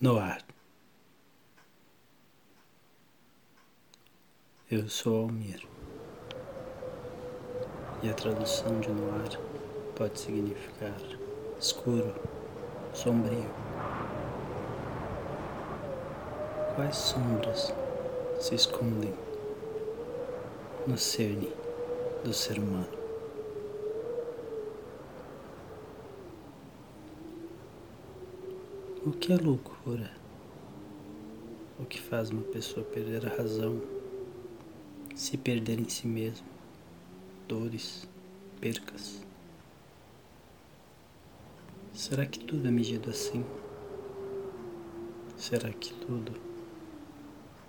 no ar. Eu sou Almir. E a tradução de no ar pode significar escuro, sombrio. Quais sombras se escondem no cerne do ser humano? O que é loucura? O que faz uma pessoa perder a razão, se perder em si mesmo, dores, percas? Será que tudo é medido assim? Será que tudo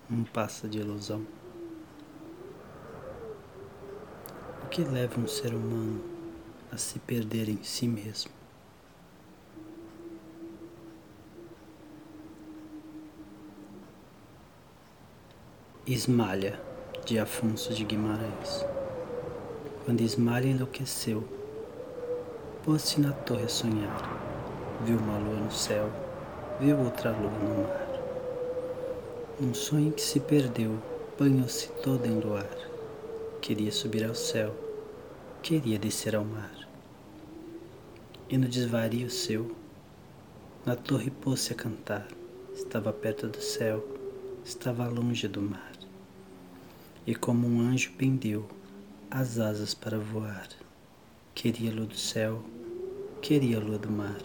não passa de ilusão? O que leva um ser humano a se perder em si mesmo? Ismalha, de Afonso de Guimarães. Quando Ismalha enlouqueceu, pôs-se na torre a sonhar. Viu uma lua no céu, viu outra lua no mar. Um sonho que se perdeu, banhou-se toda em luar. Queria subir ao céu, queria descer ao mar. E no desvario seu, na torre pôs-se a cantar. Estava perto do céu, estava longe do mar e como um anjo pendeu as asas para voar. Queria lua do céu, queria lua do mar.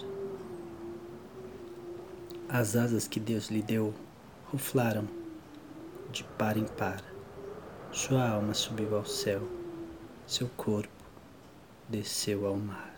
As asas que Deus lhe deu ruflaram de par em par. Sua alma subiu ao céu, seu corpo desceu ao mar.